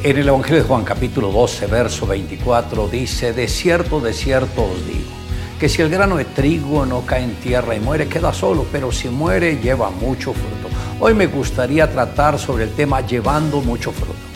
En el Evangelio de Juan capítulo 12, verso 24 dice, de cierto, de cierto os digo, que si el grano de trigo no cae en tierra y muere, queda solo, pero si muere, lleva mucho fruto. Hoy me gustaría tratar sobre el tema llevando mucho fruto.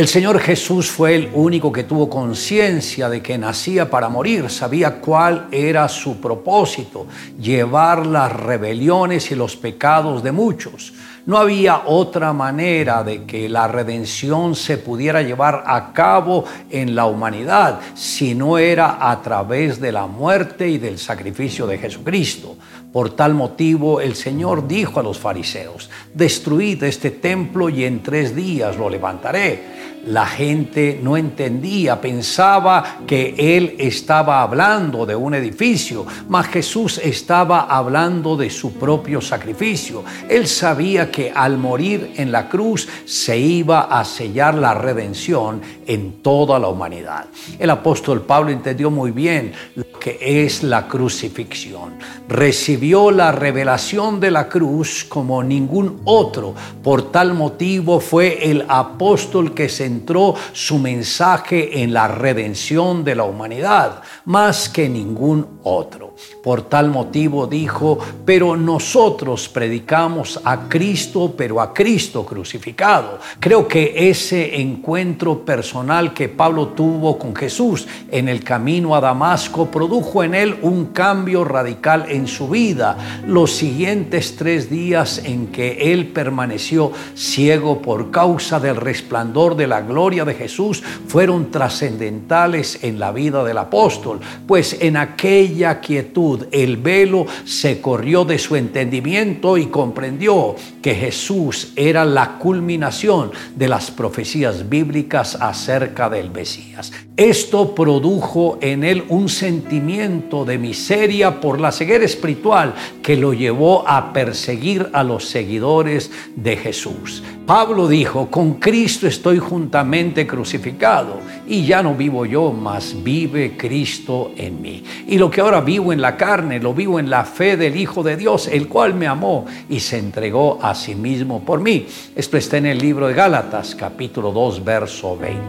El Señor Jesús fue el único que tuvo conciencia de que nacía para morir, sabía cuál era su propósito, llevar las rebeliones y los pecados de muchos. No había otra manera de que la redención se pudiera llevar a cabo en la humanidad si no era a través de la muerte y del sacrificio de Jesucristo. Por tal motivo el Señor dijo a los fariseos, destruid este templo y en tres días lo levantaré la gente no entendía, pensaba que él estaba hablando de un edificio, mas Jesús estaba hablando de su propio sacrificio. Él sabía que al morir en la cruz se iba a sellar la redención en toda la humanidad. El apóstol Pablo entendió muy bien que es la crucifixión. Recibió la revelación de la cruz como ningún otro. Por tal motivo fue el apóstol que centró su mensaje en la redención de la humanidad más que ningún otro. Por tal motivo dijo, pero nosotros predicamos a Cristo, pero a Cristo crucificado. Creo que ese encuentro personal que Pablo tuvo con Jesús en el camino a Damasco en él un cambio radical en su vida. Los siguientes tres días en que él permaneció ciego por causa del resplandor de la gloria de Jesús fueron trascendentales en la vida del apóstol, pues en aquella quietud el velo se corrió de su entendimiento y comprendió que Jesús era la culminación de las profecías bíblicas acerca del Mesías. Esto produjo en él un sentimiento de miseria por la ceguera espiritual que lo llevó a perseguir a los seguidores de Jesús. Pablo dijo, con Cristo estoy juntamente crucificado y ya no vivo yo, mas vive Cristo en mí. Y lo que ahora vivo en la carne, lo vivo en la fe del Hijo de Dios, el cual me amó y se entregó a sí mismo por mí. Esto está en el libro de Gálatas, capítulo 2, verso 20.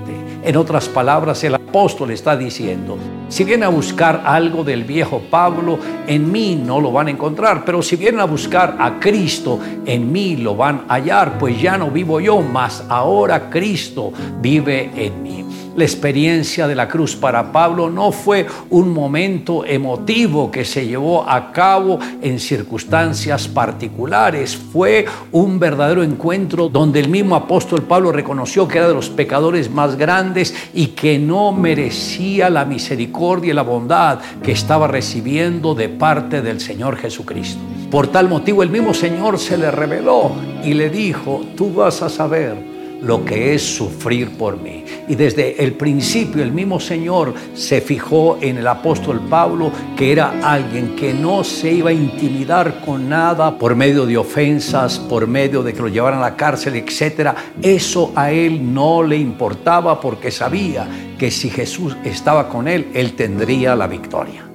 En otras palabras, el apóstol está diciendo, si vienen a buscar algo del viejo Pablo, en mí no lo van a encontrar, pero si vienen a buscar a Cristo, en mí lo van a hallar, pues ya no vivo yo, mas ahora Cristo vive en mí. La experiencia de la cruz para Pablo no fue un momento emotivo que se llevó a cabo en circunstancias particulares, fue un verdadero encuentro donde el mismo apóstol Pablo reconoció que era de los pecadores más grandes y que no merecía la misericordia y la bondad que estaba recibiendo de parte del Señor Jesucristo. Por tal motivo el mismo Señor se le reveló y le dijo, tú vas a saber lo que es sufrir por mí. Y desde el principio el mismo Señor se fijó en el apóstol Pablo, que era alguien que no se iba a intimidar con nada por medio de ofensas, por medio de que lo llevaran a la cárcel, etc. Eso a él no le importaba porque sabía que si Jesús estaba con él, él tendría la victoria.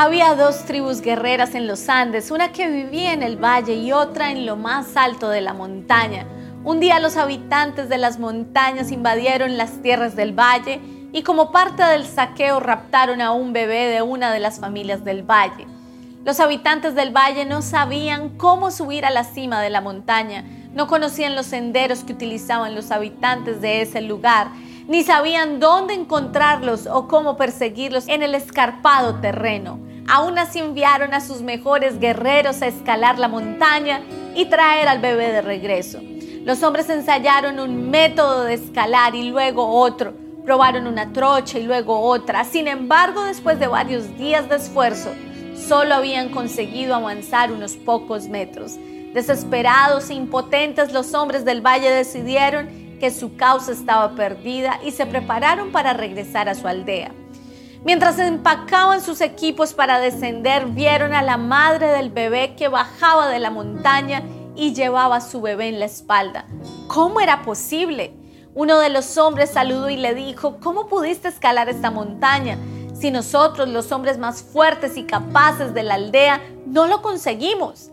Había dos tribus guerreras en los Andes, una que vivía en el valle y otra en lo más alto de la montaña. Un día los habitantes de las montañas invadieron las tierras del valle y como parte del saqueo raptaron a un bebé de una de las familias del valle. Los habitantes del valle no sabían cómo subir a la cima de la montaña, no conocían los senderos que utilizaban los habitantes de ese lugar ni sabían dónde encontrarlos o cómo perseguirlos en el escarpado terreno. Aún así enviaron a sus mejores guerreros a escalar la montaña y traer al bebé de regreso. Los hombres ensayaron un método de escalar y luego otro. Probaron una trocha y luego otra. Sin embargo, después de varios días de esfuerzo, solo habían conseguido avanzar unos pocos metros. Desesperados e impotentes, los hombres del valle decidieron que su causa estaba perdida y se prepararon para regresar a su aldea. Mientras empacaban sus equipos para descender, vieron a la madre del bebé que bajaba de la montaña y llevaba a su bebé en la espalda. ¿Cómo era posible? Uno de los hombres saludó y le dijo, ¿cómo pudiste escalar esta montaña? si nosotros, los hombres más fuertes y capaces de la aldea, no lo conseguimos?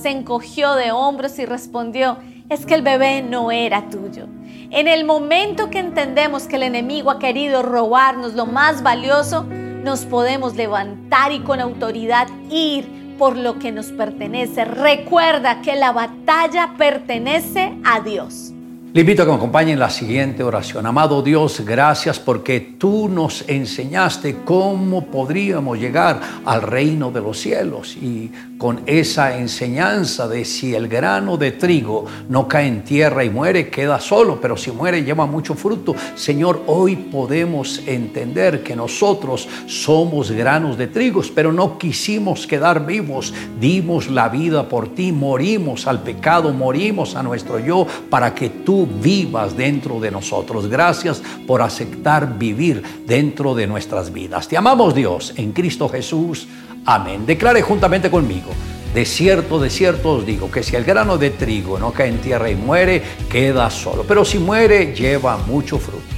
Se encogió de hombros y respondió, es que el bebé no era tuyo. En el momento que entendemos que el enemigo ha querido robarnos lo más valioso, nos podemos levantar y con autoridad ir por lo que nos pertenece. Recuerda que la batalla pertenece a Dios. Le invito a que me acompañe en la siguiente oración. Amado Dios, gracias porque tú nos enseñaste cómo podríamos llegar al reino de los cielos y con esa enseñanza de si el grano de trigo no cae en tierra y muere, queda solo, pero si muere lleva mucho fruto. Señor, hoy podemos entender que nosotros somos granos de trigos, pero no quisimos quedar vivos. Dimos la vida por ti, morimos al pecado, morimos a nuestro yo para que vivas dentro de nosotros. Gracias por aceptar vivir dentro de nuestras vidas. Te amamos Dios en Cristo Jesús. Amén. Declare juntamente conmigo. De cierto, de cierto os digo que si el grano de trigo no cae en tierra y muere, queda solo. Pero si muere, lleva mucho fruto.